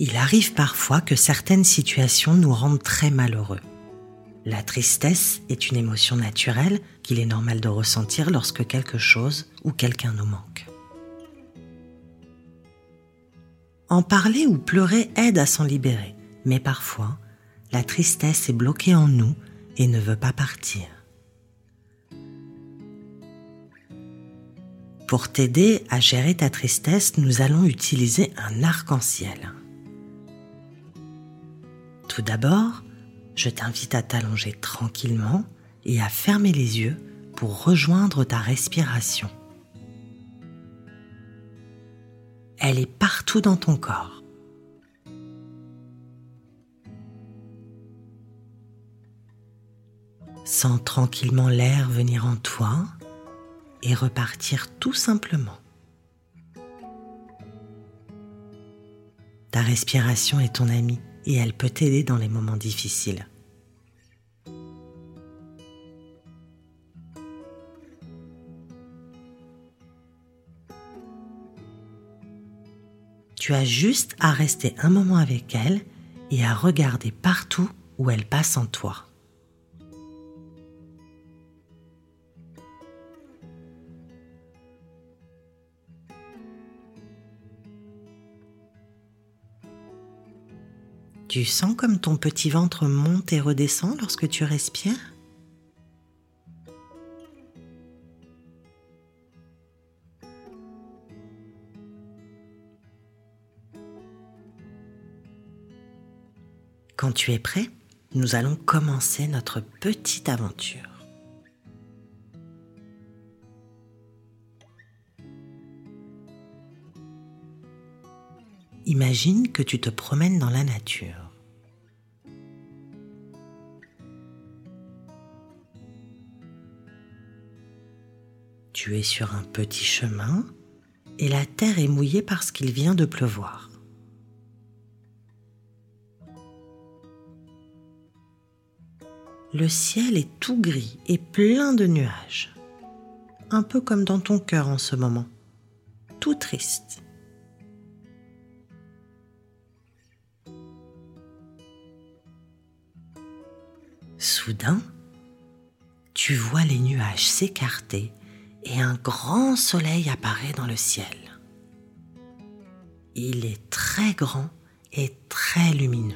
Il arrive parfois que certaines situations nous rendent très malheureux. La tristesse est une émotion naturelle qu'il est normal de ressentir lorsque quelque chose ou quelqu'un nous manque. En parler ou pleurer aide à s'en libérer, mais parfois, la tristesse est bloquée en nous et ne veut pas partir. Pour t'aider à gérer ta tristesse, nous allons utiliser un arc-en-ciel. Tout d'abord, je t'invite à t'allonger tranquillement et à fermer les yeux pour rejoindre ta respiration. Elle est partout dans ton corps. Sens tranquillement l'air venir en toi et repartir tout simplement. Ta respiration est ton amie et elle peut t'aider dans les moments difficiles. Tu as juste à rester un moment avec elle et à regarder partout où elle passe en toi. Tu sens comme ton petit ventre monte et redescend lorsque tu respires Quand tu es prêt, nous allons commencer notre petite aventure. Imagine que tu te promènes dans la nature. Tu es sur un petit chemin et la terre est mouillée parce qu'il vient de pleuvoir. Le ciel est tout gris et plein de nuages, un peu comme dans ton cœur en ce moment, tout triste. Soudain, tu vois les nuages s'écarter et un grand soleil apparaît dans le ciel. Il est très grand et très lumineux.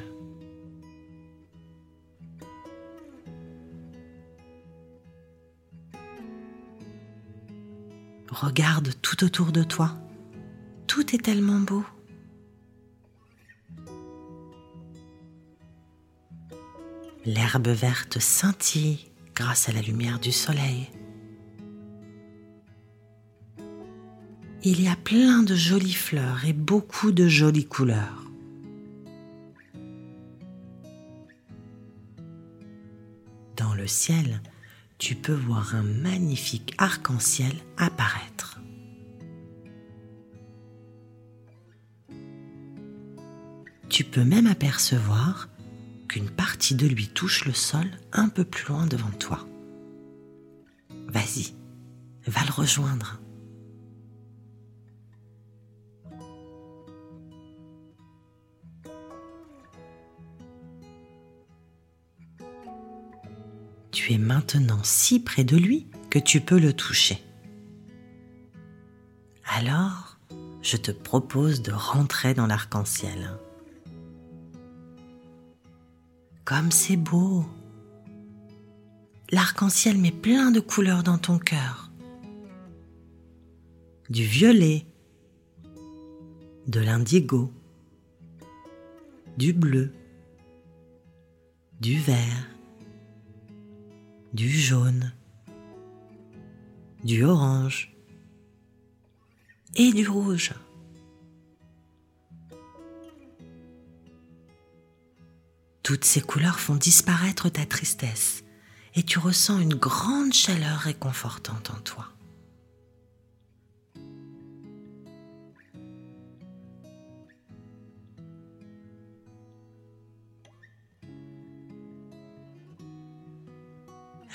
Regarde tout autour de toi. Tout est tellement beau. L'herbe verte scintille grâce à la lumière du soleil. Il y a plein de jolies fleurs et beaucoup de jolies couleurs. Dans le ciel, tu peux voir un magnifique arc-en-ciel apparaître. Tu peux même apercevoir qu'une partie de lui touche le sol un peu plus loin devant toi. Vas-y, va le rejoindre. Tu es maintenant si près de lui que tu peux le toucher. Alors, je te propose de rentrer dans l'arc-en-ciel. Comme c'est beau. L'arc-en-ciel met plein de couleurs dans ton cœur. Du violet, de l'indigo, du bleu, du vert, du jaune, du orange et du rouge. Toutes ces couleurs font disparaître ta tristesse et tu ressens une grande chaleur réconfortante en toi.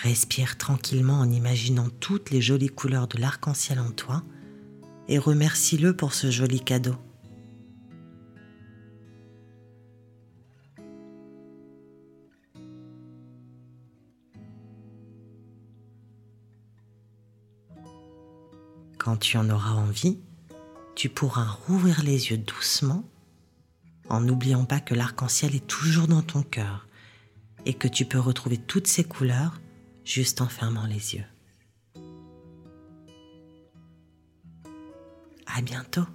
Respire tranquillement en imaginant toutes les jolies couleurs de l'arc-en-ciel en toi et remercie-le pour ce joli cadeau. Quand tu en auras envie, tu pourras rouvrir les yeux doucement en n'oubliant pas que l'arc-en-ciel est toujours dans ton cœur et que tu peux retrouver toutes ses couleurs juste en fermant les yeux. À bientôt.